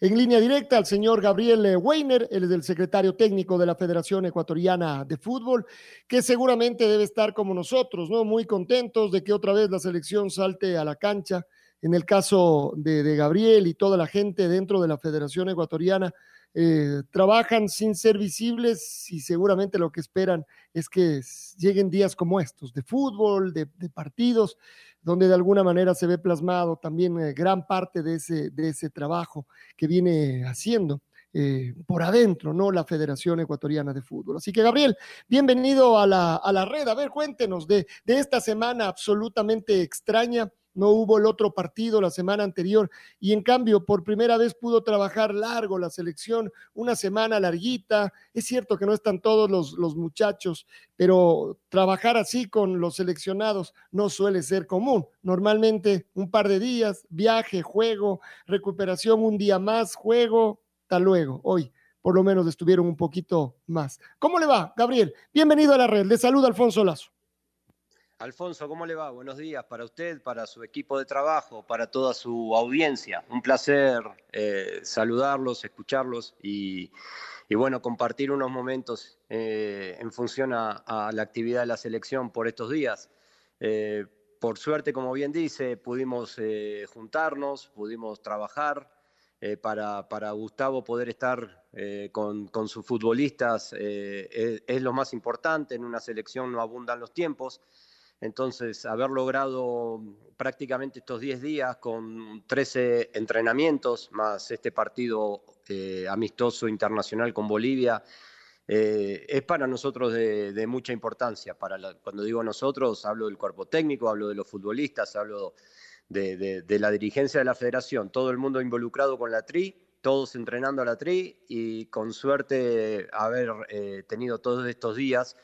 en línea directa al señor Gabriel eh, Weiner, él es el secretario técnico de la Federación Ecuatoriana de Fútbol, que seguramente debe estar como nosotros, ¿no? Muy contentos de que otra vez la selección salte a la cancha. En el caso de, Gabriel y toda la gente dentro de la Federación Ecuatoriana, eh, trabajan sin ser visibles y seguramente lo que esperan es que lleguen días como estos, de fútbol, de partidos donde de alguna manera se ve plasmado también eh, gran parte de ese, de ese trabajo que viene haciendo. Eh, por adentro, ¿no? La Federación Ecuatoriana de Fútbol. Así que, Gabriel, bienvenido a la, a la red. A ver, cuéntenos de, de esta semana absolutamente extraña no hubo el otro partido la semana anterior y en cambio por primera vez pudo trabajar largo la selección, una semana larguita. Es cierto que no están todos los, los muchachos, pero trabajar así con los seleccionados no suele ser común. Normalmente un par de días, viaje, juego, recuperación, un día más, juego, hasta luego. Hoy por lo menos estuvieron un poquito más. ¿Cómo le va, Gabriel? Bienvenido a la red. Le saluda Alfonso Lazo. Alfonso, ¿cómo le va? Buenos días para usted, para su equipo de trabajo, para toda su audiencia. Un placer eh, saludarlos, escucharlos y, bueno, compartir unos momentos eh, en función a, la actividad de la selección por estos días. Eh, por suerte, como bien dice, pudimos juntarnos, pudimos trabajar. para, Gustavo poder estar con, sus futbolistas es lo más importante. En una selección no abundan los tiempos. Entonces, haber logrado prácticamente estos 10 días con 13 entrenamientos, más este partido eh, amistoso internacional con Bolivia, eh, es para nosotros de, mucha importancia. Cuando digo nosotros, hablo del cuerpo técnico, hablo de los futbolistas, hablo de, la dirigencia de la federación, todo el mundo involucrado con la TRI, todos entrenando a la TRI y con suerte haber eh, tenido todos estos días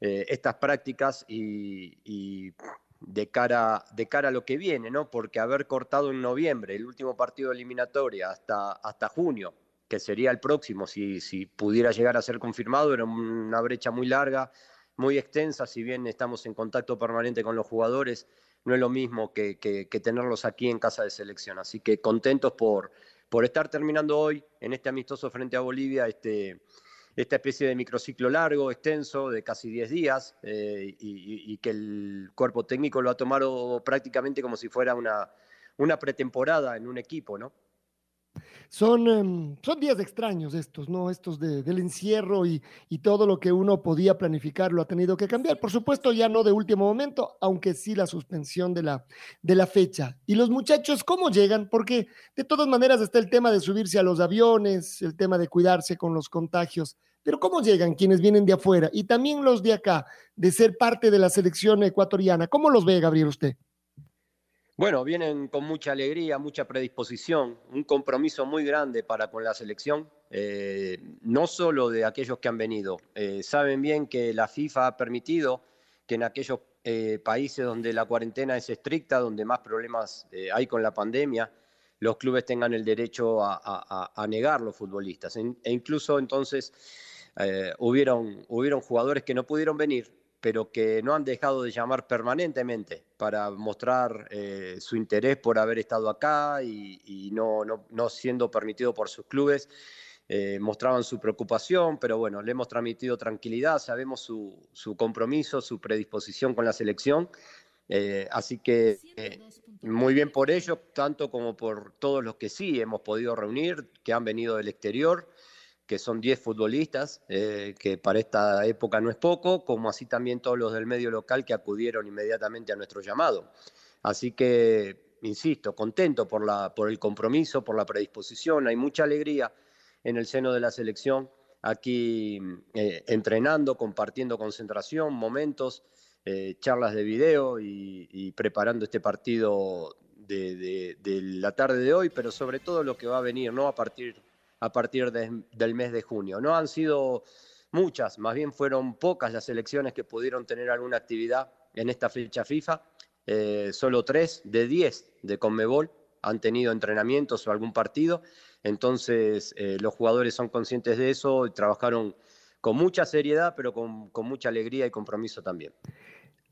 eh, estas prácticas y, de, cara, de cara a lo que viene, ¿no? Porque haber cortado en noviembre el último partido de eliminatoria hasta, hasta junio, que sería el próximo, si, si pudiera llegar a ser confirmado, era una brecha muy larga, muy extensa, si bien estamos en contacto permanente con los jugadores, no es lo mismo que, que, tenerlos aquí en casa de selección. Así que contentos por, por estar terminando hoy en este amistoso frente a Bolivia, este, esta especie de microciclo largo, extenso, de casi 10 días, eh, y, que el cuerpo técnico lo ha tomado prácticamente como si fuera una, una pretemporada en un equipo, ¿no? Son, em, son días extraños estos, ¿no? Estos del encierro y, todo lo que uno podía planificar lo ha tenido que cambiar. Por supuesto, ya no de último momento, aunque sí la suspensión de la, de la fecha. Y los muchachos, ¿cómo llegan? Porque de todas maneras está el tema de subirse a los aviones, el tema de cuidarse con los contagios. Pero ¿cómo llegan quienes vienen de afuera? Y también los de acá, de ser parte de la selección ecuatoriana. ¿Cómo los ve, Gabriel, usted? Bueno, vienen con mucha alegría, mucha predisposición, un compromiso muy grande para con la selección, eh, no solo de aquellos que han venido. Eh, saben bien que la FIFA ha permitido que en aquellos eh, países donde la cuarentena es estricta, donde más problemas hay con la pandemia, los clubes tengan el derecho a, negar los futbolistas. e incluso entonces hubieron, hubieron jugadores que no pudieron venir pero que no han dejado de llamar permanentemente para mostrar eh, su interés por haber estado acá y, no, no, siendo permitido por sus clubes. Eh, mostraban su preocupación, pero bueno, le hemos transmitido tranquilidad, sabemos su, su compromiso, su predisposición con la selección. Eh, así que muy bien por ellos, tanto como por todos los que sí hemos podido reunir, que han venido del exterior que son 10 futbolistas, eh, que para esta época no es poco, como así también todos los del medio local que acudieron inmediatamente a nuestro llamado. Así que insisto, contento por, la, por el compromiso, por la predisposición, hay mucha alegría en el seno de la selección, aquí eh, entrenando, compartiendo concentración, momentos, eh, charlas de video y, preparando este partido de, la tarde de hoy, pero sobre todo lo que va a venir, ¿no? A partir, a partir del mes de junio. No han sido muchas, más bien fueron pocas las selecciones que pudieron tener alguna actividad en esta fecha FIFA. Eh, solo tres de diez de Conmebol han tenido entrenamientos o algún partido. Entonces, eh, los jugadores son conscientes de eso y trabajaron con mucha seriedad, pero con mucha alegría y compromiso también.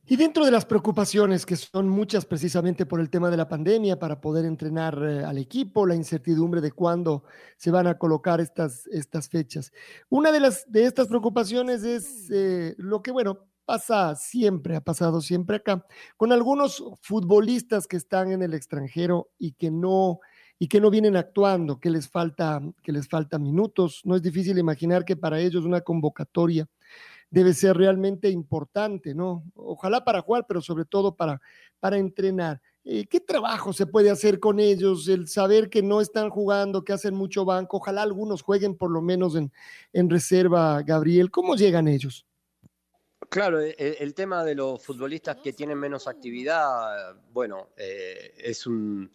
Y dentro de las preocupaciones, que son muchas precisamente por el tema de la pandemia, para poder entrenar eh, al equipo, la incertidumbre de cuándo se van a colocar estas, estas fechas. Una de, las, de estas preocupaciones es eh, lo que, bueno, pasa siempre, ha pasado siempre acá, con algunos futbolistas que están en el extranjero y que no y que no vienen actuando, que les falta que les falta minutos. No es difícil imaginar que para ellos una convocatoria debe ser realmente importante, ¿no? Ojalá para jugar, pero sobre todo para, para entrenar. Eh, ¿Qué trabajo se puede hacer con ellos? El saber que no están jugando, que hacen mucho banco, ojalá algunos jueguen por lo menos en, en reserva, Gabriel. ¿Cómo llegan ellos? Claro, e, e, el, tema de los futbolistas que tienen menos actividad, bueno, eh, es un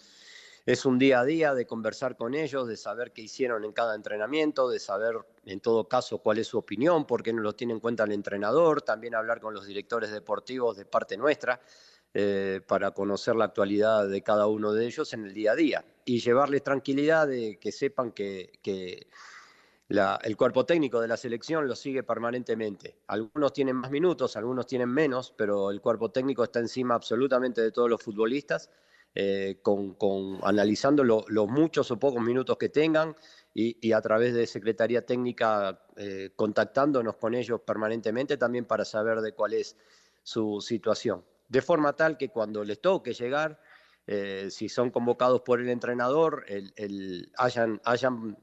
es un día a día de conversar con ellos, de saber qué hicieron en cada entrenamiento, de saber en todo caso cuál es su opinión, por qué no lo tiene en cuenta el entrenador, también hablar con los directores deportivos de parte nuestra eh, para conocer la actualidad de cada uno de ellos en el día a día y llevarles tranquilidad de que sepan que, el cuerpo técnico de la selección lo sigue permanentemente. Algunos tienen más minutos, algunos tienen menos, pero el cuerpo técnico está encima absolutamente de todos los futbolistas eh, analizando los muchos o pocos minutos que tengan y, a través de Secretaría Técnica eh, contactándonos con ellos permanentemente también para saber de cuál es su situación. De forma tal que cuando les toque llegar, eh, si son convocados por el entrenador, hayan, hayan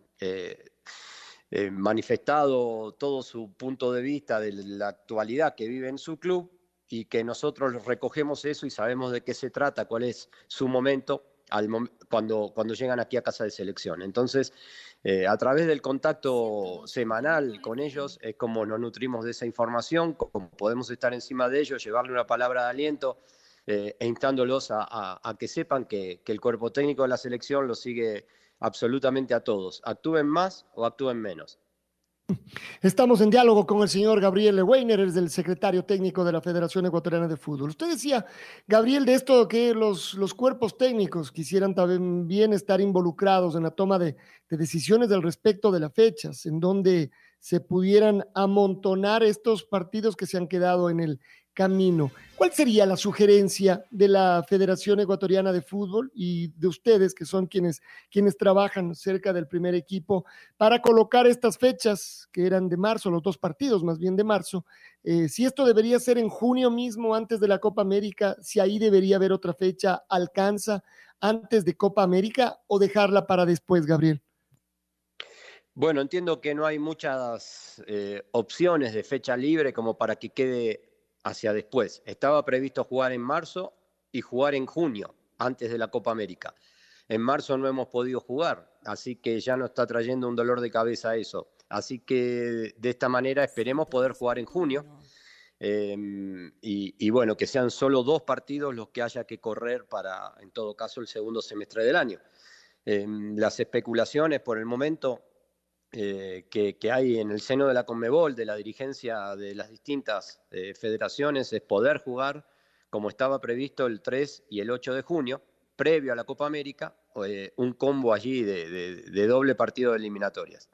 manifestado todo su punto de vista de la actualidad que vive en su club y que nosotros recogemos eso y sabemos de qué se trata, cuál es su momento al cuando, cuando llegan aquí a casa de selección. Entonces, eh, a través del contacto semanal con ellos es como nos nutrimos de esa información, como podemos estar encima de ellos, llevarle una palabra de aliento eh, e instándolos a, a, que sepan que, que el cuerpo técnico de la selección lo sigue absolutamente a todos, actúen más o actúen menos. Estamos en diálogo con el señor Gabriel Weiner, es el secretario técnico de la Federación Ecuatoriana de Fútbol. Usted decía, Gabriel, de esto que los, los cuerpos técnicos quisieran también estar involucrados en la toma de, de decisiones del respecto de las fechas, en donde se pudieran amontonar estos partidos que se han quedado en el, camino. ¿Cuál sería la sugerencia de la Federación Ecuatoriana de Fútbol y de ustedes, que son quienes, quienes trabajan cerca del primer equipo, para colocar estas fechas que eran de marzo, los dos partidos más bien de marzo? Eh, si esto debería ser en junio mismo, antes de la Copa América, si ahí debería haber otra fecha, ¿alcanza antes de Copa América o dejarla para después, Gabriel? Bueno, entiendo que no hay muchas eh, opciones de fecha libre como para que quede hacia después. Estaba previsto jugar en marzo y jugar en junio, antes de la Copa América. En marzo no hemos podido jugar, así que ya nos está trayendo un dolor de cabeza eso. Así que de esta manera esperemos poder jugar en junio. Em, y, bueno, que sean solo dos partidos los que haya que correr para, en todo caso, el segundo semestre del año. Em, las especulaciones por el momento eh, que, hay en el seno de la Conmebol, de la dirigencia de las distintas eh, federaciones, es poder jugar como estaba previsto el 3 y el 8 de junio, previo a la Copa América, eh, un combo allí de, doble partido de eliminatorias.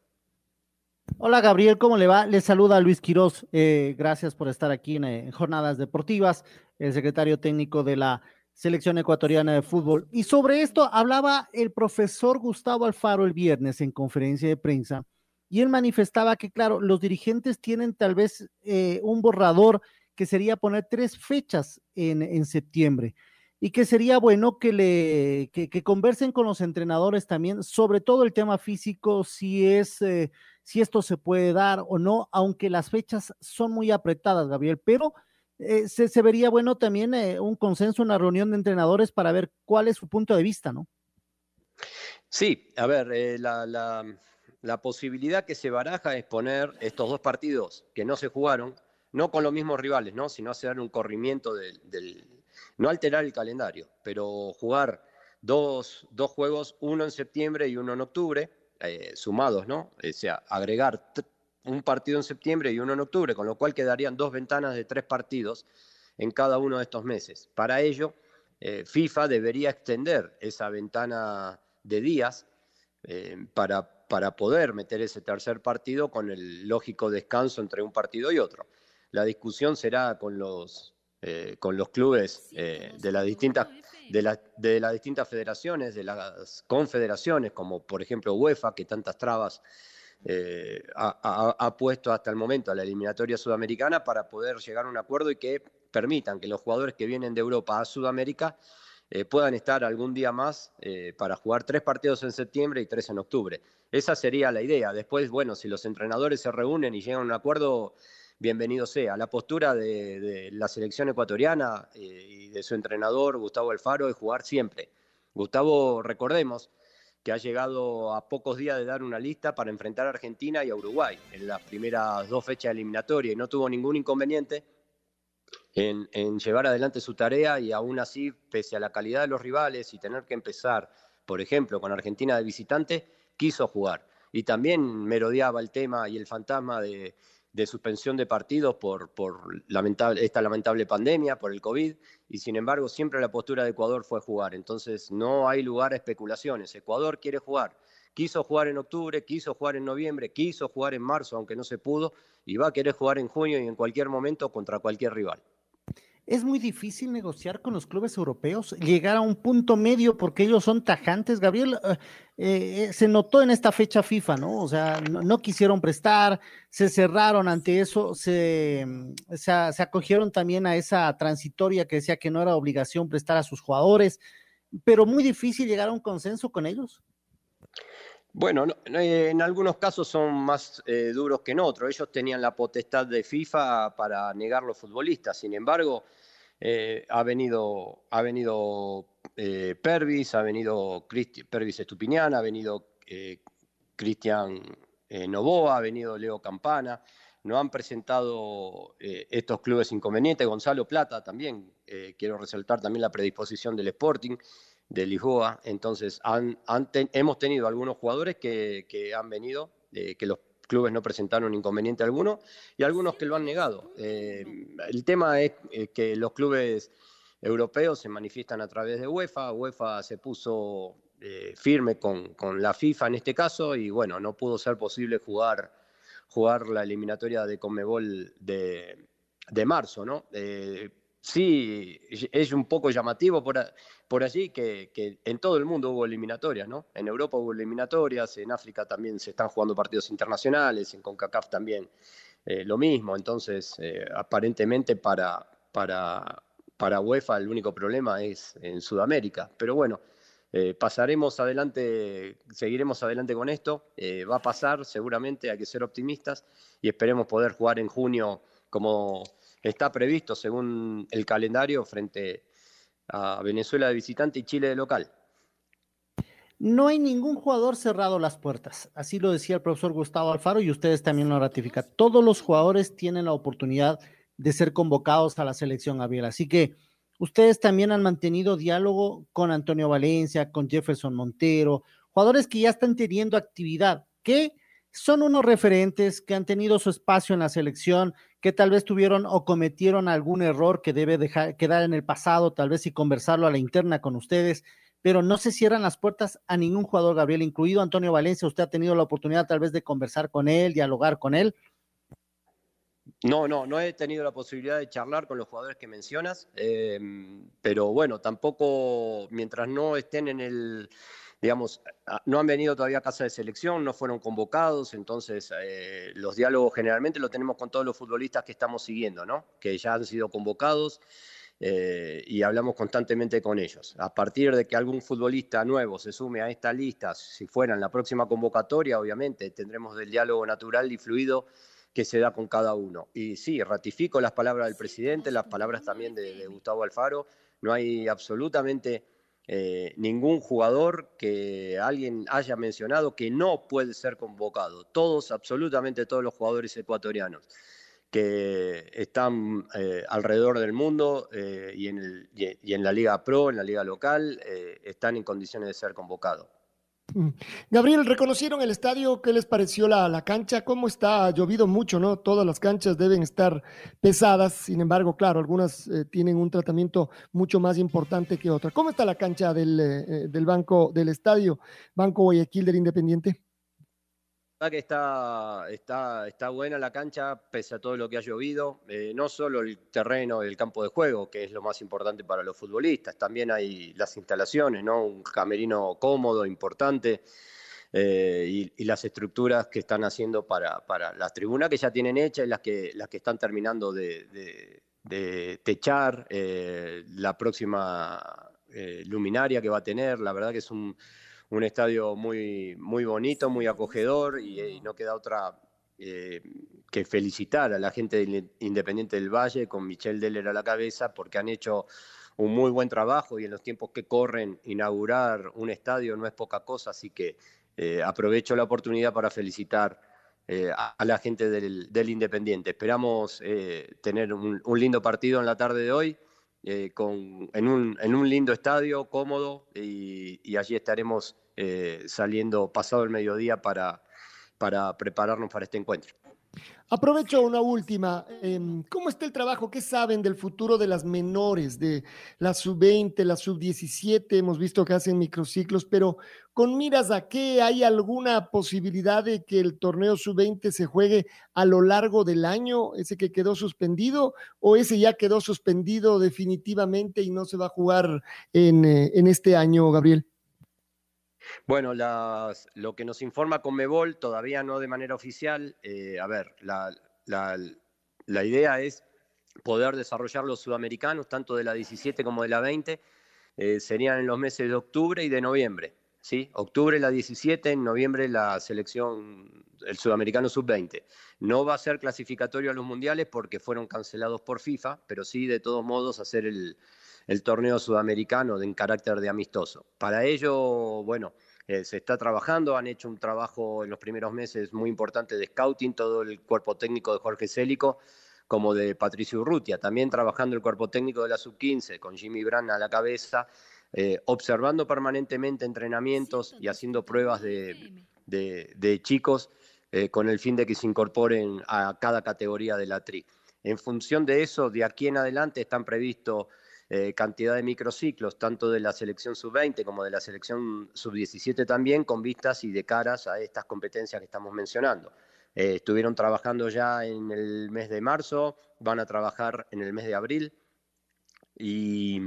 Hola Gabriel, ¿cómo le va? Le saluda Luis Quirós. gracias por estar aquí en, Jornadas Deportivas, el secretario técnico de la selección ecuatoriana de fútbol. Y sobre esto hablaba el profesor Gustavo Alfaro el viernes en conferencia de prensa y él manifestaba que, claro, los dirigentes tienen tal vez eh, un borrador que sería poner tres fechas en, septiembre y que sería bueno que, le, que, conversen con los entrenadores también sobre todo el tema físico, si es... Eh, si esto se puede dar o no, aunque las fechas son muy apretadas, Gabriel, pero eh, se, vería bueno también eh, un consenso, una reunión de entrenadores para ver cuál es su punto de vista, ¿no? Sí, a ver, eh, la, posibilidad que se baraja es poner estos dos partidos que no se jugaron, no con los mismos rivales, ¿no? sino hacer un corrimiento del, no alterar el calendario, pero jugar dos, dos, juegos, uno en septiembre y uno en octubre, sumados, ¿no? O sea, agregar un partido en septiembre y uno en octubre, con lo cual quedarían dos ventanas de tres partidos en cada uno de estos meses. Para ello, eh, FIFA debería extender esa ventana de días eh, para, para poder meter ese tercer partido con el lógico descanso entre un partido y otro. La discusión será con los, eh, con los clubes de, las distintas, de, de las distintas federaciones, de las confederaciones, como por ejemplo UEFA, que tantas trabas eh, ha, puesto hasta el momento a la eliminatoria sudamericana para poder llegar a un acuerdo y que permitan que los jugadores que vienen de Europa a Sudamérica eh, puedan estar algún día más eh, para jugar tres partidos en septiembre y tres en octubre. Esa sería la idea. Después, bueno, si los entrenadores se reúnen y llegan a un acuerdo, bienvenido sea. La postura de, de la selección ecuatoriana y de su entrenador, Gustavo Alfaro, es jugar siempre. Gustavo, recordemos, que ha llegado a pocos días de dar una lista para enfrentar a Argentina y a Uruguay en las primeras dos fechas eliminatorias y no tuvo ningún inconveniente en, llevar adelante su tarea y aún así, pese a la calidad de los rivales y tener que empezar, por ejemplo, con Argentina de visitante, quiso jugar. Y también merodeaba el tema y el fantasma de, de suspensión de partidos por, por lamentable, esta lamentable pandemia, por el COVID, y sin embargo siempre la postura de Ecuador fue jugar. Entonces no hay lugar a especulaciones. Ecuador quiere jugar. Quiso jugar en octubre, quiso jugar en noviembre, quiso jugar en marzo, aunque no se pudo, y va a querer jugar en junio y en cualquier momento contra cualquier rival es muy difícil negociar con los clubes europeos, llegar a un punto medio porque ellos son tajantes. Gabriel, eh, eh, se notó en esta fecha FIFA, ¿no? O sea, no, quisieron prestar, se cerraron ante eso, se, se, acogieron también a esa transitoria que decía que no era obligación prestar a sus jugadores, pero muy difícil llegar a un consenso con ellos. Bueno, en algunos casos son más eh, duros que en otros. Ellos tenían la potestad de FIFA para negar los futbolistas. Sin embargo, eh, ha venido, ha venido eh, Pervis, ha venido Pervis Estupiniana, ha venido Cristian Novoa, ha venido Leo Campana. No han presentado estos clubes inconvenientes. Gonzalo Plata también, quiero resaltar también la predisposición del Sporting de Lisboa. Entonces, hemos tenido algunos jugadores que, han venido, eh, que los clubes no presentaron inconveniente alguno, y algunos que lo han negado. Eh, el tema es eh, que los clubes europeos se manifiestan a través de UEFA. UEFA se puso firme con, la FIFA en este caso, y bueno, no pudo ser posible jugar, jugar la eliminatoria de Conmebol de, de marzo, ¿no? sí, es un poco llamativo por, por allí que, en todo el mundo hubo eliminatorias, ¿no? En Europa hubo eliminatorias, en África también se están jugando partidos internacionales, en CONCACAF también eh, lo mismo. Entonces, eh, aparentemente para, para, para UEFA el único problema es en Sudamérica. Pero bueno, eh, pasaremos adelante, seguiremos adelante con esto. va a pasar, seguramente, hay que ser optimistas y esperemos poder jugar en junio como está previsto según el calendario frente a Venezuela de visitante y Chile de local. No hay ningún jugador cerrado las puertas. Así lo decía el profesor Gustavo Alfaro y ustedes también lo ratifican. Todos los jugadores tienen la oportunidad de ser convocados a la selección Gabriel. Así que ustedes también han mantenido diálogo con Antonio Valencia, con Jefferson Montero, jugadores que ya están teniendo actividad, que son unos referentes que han tenido su espacio en la selección, que tal vez tuvieron o cometieron algún error que debe dejar, quedar en el pasado, tal vez y conversarlo a la interna con ustedes, pero no se cierran las puertas a ningún jugador, Gabriel, incluido Antonio Valencia. ¿Usted ha tenido la oportunidad tal vez de conversar con él, dialogar con él? No, no, no he tenido la posibilidad de charlar con los jugadores que mencionas, eh, pero bueno, tampoco mientras no estén en el digamos, no han venido todavía a casa de selección, no fueron convocados, entonces eh, los diálogos generalmente los tenemos con todos los futbolistas que estamos siguiendo, ¿no? Que ya han sido convocados eh, y hablamos constantemente con ellos. A partir de que algún futbolista nuevo se sume a esta lista, si fuera en la próxima convocatoria, obviamente tendremos el diálogo natural y fluido que se da con cada uno. Y sí, ratifico las palabras del presidente, las palabras también de Gustavo Alfaro, no hay absolutamente eh, ningún jugador que alguien haya mencionado que no puede ser convocado. Todos, absolutamente todos los jugadores ecuatorianos que están eh, alrededor del mundo eh, y, en el, y, en la Liga Pro, en la Liga local, están en condiciones de ser convocados. Gabriel, ¿reconocieron el estadio? ¿Qué les pareció la, la, cancha? ¿Cómo está? Ha llovido mucho, ¿no? Todas las canchas deben estar pesadas, sin embargo, claro, algunas eh, tienen un tratamiento mucho más importante que otras. ¿Cómo está la cancha del, eh, del banco del estadio, Banco Guayaquil del Independiente? Que está, está, está buena la cancha, pese a todo lo que ha llovido. Eh, no solo el terreno, el campo de juego, que es lo más importante para los futbolistas, también hay las instalaciones, ¿no? Un camerino cómodo, importante. Eh, y, las estructuras que están haciendo para, para las tribunas que ya tienen hechas y las que, las que están terminando de, de, techar, eh, la próxima luminaria que va a tener, la verdad que es un, un estadio muy, muy bonito, muy acogedor y, no queda otra eh, que felicitar a la gente del Independiente del Valle con Michel Deller a la cabeza porque han hecho un muy buen trabajo y en los tiempos que corren inaugurar un estadio no es poca cosa, así que eh, aprovecho la oportunidad para felicitar eh, a, la gente del, Independiente. Esperamos tener un, lindo partido en la tarde de hoy. Con, en, un, lindo estadio, cómodo, y, allí estaremos eh, saliendo pasado el mediodía para prepararnos para este encuentro. Aprovecho una última. Em, ¿Cómo está el trabajo? ¿Qué saben del futuro de las menores, de la sub-20, la sub-17? Hemos visto que hacen microciclos, pero con miras a qué, ¿hay alguna posibilidad de que el torneo sub-20 se juegue a lo largo del año, ese que quedó suspendido, o ese ya quedó suspendido definitivamente y no se va a jugar en, eh, en este año, Gabriel? Bueno, lo que nos informa Conmebol, todavía no de manera oficial, eh, a ver, la, idea es poder desarrollar los sudamericanos, tanto de la 17 como de la 20, eh, serían en los meses de octubre y de noviembre. ¿sí? Octubre la 17, en noviembre la selección, el sudamericano sub-20. No va a ser clasificatorio a los mundiales porque fueron cancelados por FIFA, pero sí, de todos modos, hacer el, el torneo sudamericano en carácter de amistoso. Para ello, bueno, eh, se está trabajando, han hecho un trabajo en los primeros meses muy importante de scouting, todo el cuerpo técnico de Jorge Célico, como de Patricio Urrutia, también trabajando el cuerpo técnico de la sub-15, con Jimmy Brand a la cabeza, eh, observando permanentemente entrenamientos y haciendo pruebas de, chicos eh, con el fin de que se incorporen a cada categoría de la TRI. En función de eso, de aquí en adelante están previstos eh, cantidad de microciclos, tanto de la selección sub-20 como de la selección sub-17 también, con vistas y de caras a estas competencias que estamos mencionando. Eh, estuvieron trabajando ya en el mes de marzo, van a trabajar en el mes de abril y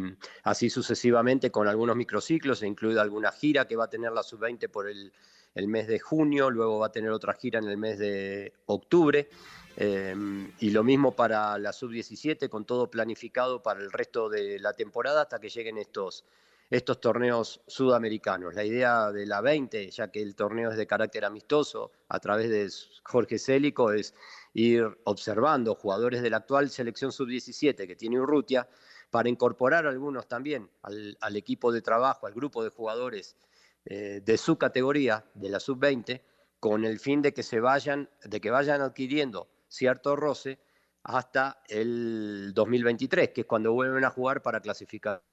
así sucesivamente con algunos microciclos, e incluida alguna gira que va a tener la sub-20 por el, el mes de junio, luego va a tener otra gira en el mes de octubre. Em, y lo mismo para la sub-17, con todo planificado para el resto de la temporada hasta que lleguen estos, estos torneos sudamericanos. La idea de la 20, ya que el torneo es de carácter amistoso, a través de Jorge Célico, es ir observando jugadores de la actual selección sub-17 que tiene Urrutia, para incorporar algunos también al, al, equipo de trabajo, al grupo de jugadores eh, de su categoría, de la sub-20, con el fin de que se vayan, de que vayan adquiriendo cierto roce hasta el 2023, que es cuando vuelven a jugar para clasificar.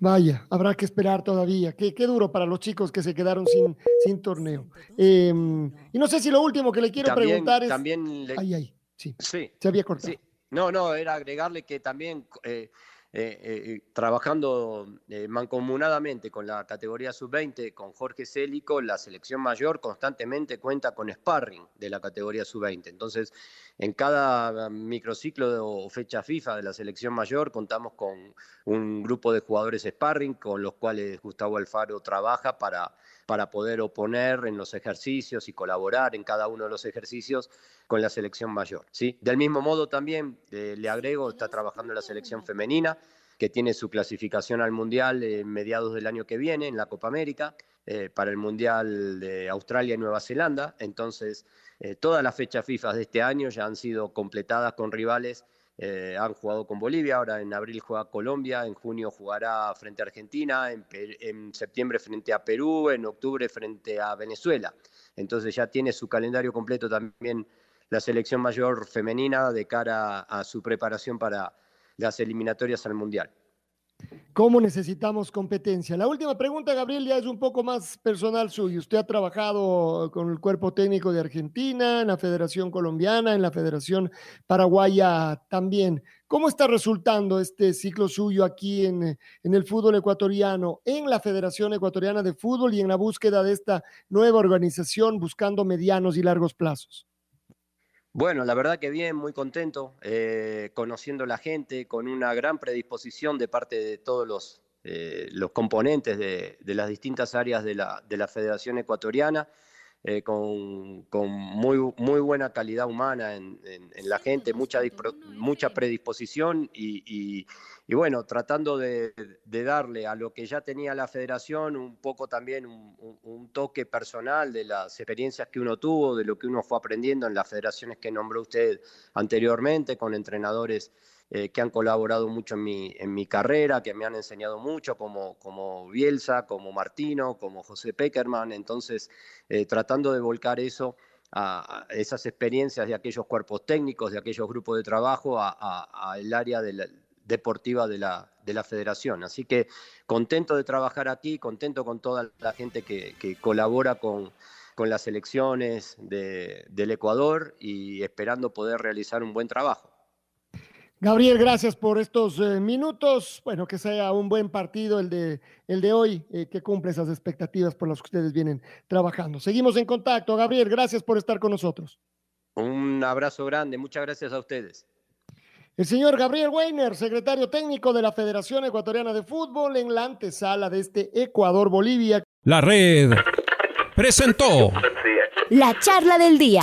Vaya, habrá que esperar todavía. Qué, qué duro para los chicos que se quedaron sin, sin torneo. Em, y no sé si lo último que le quiero preguntar es. También Ay, ay, sí. Se había cortado. No, no, era agregarle que también eh, eh, eh, trabajando eh, mancomunadamente con la categoría sub-20, con Jorge Célico, la selección mayor constantemente cuenta con sparring de la categoría sub-20. Entonces, en cada microciclo o fecha FIFA de la selección mayor contamos con un grupo de jugadores sparring con los cuales Gustavo Alfaro trabaja para para poder oponer en los ejercicios y colaborar en cada uno de los ejercicios con la selección mayor. ¿sí? Del mismo modo también eh, le agrego, está trabajando la selección femenina, que tiene su clasificación al Mundial en mediados del año que viene en la Copa América, eh, para el Mundial de Australia y Nueva Zelanda. Entonces, eh, todas las fechas FIFA de este año ya han sido completadas con rivales. Eh, han jugado con Bolivia, ahora en abril juega Colombia, en junio jugará frente a Argentina, en, en septiembre frente a Perú, en octubre frente a Venezuela. Entonces ya tiene su calendario completo también la selección mayor femenina de cara a su preparación para las eliminatorias al Mundial. ¿Cómo necesitamos competencia? La última pregunta, Gabriel, ya es un poco más personal suyo. Usted ha trabajado con el cuerpo técnico de Argentina, en la Federación Colombiana, en la Federación Paraguaya también. ¿Cómo está resultando este ciclo suyo aquí en, en, el fútbol ecuatoriano, en la Federación Ecuatoriana de Fútbol y en la búsqueda de esta nueva organización buscando medianos y largos plazos? Bueno, la verdad que bien, muy contento, eh, conociendo la gente, con una gran predisposición de parte de todos los, eh, los componentes de, de, las distintas áreas de la, de la Federación Ecuatoriana. Eh, con, con, muy, muy buena calidad humana en, en, en la gente, mucha, mucha predisposición y, y, y bueno, tratando de, de, darle a lo que ya tenía la federación un poco también un, un, un, toque personal de las experiencias que uno tuvo, de lo que uno fue aprendiendo en las federaciones que nombró usted anteriormente, con entrenadores eh, que han colaborado mucho en mi, en mi carrera, que me han enseñado mucho, como, como Bielsa, como Martino, como José Peckerman. Entonces, eh, tratando de volcar eso a, a, esas experiencias de aquellos cuerpos técnicos, de aquellos grupos de trabajo, al área de deportiva de la, de la federación. Así que contento de trabajar aquí, contento con toda la gente que, que colabora con, con las elecciones de, del Ecuador y esperando poder realizar un buen trabajo. Gabriel, gracias por estos eh, minutos. Bueno, que sea un buen partido el de, el de hoy, eh, que cumple esas expectativas por las que ustedes vienen trabajando. Seguimos en contacto. Gabriel, gracias por estar con nosotros. Un abrazo grande, muchas gracias a ustedes. El señor Gabriel Weiner, secretario técnico de la Federación Ecuatoriana de Fútbol, en la antesala de este Ecuador-Bolivia. La red presentó la charla del día.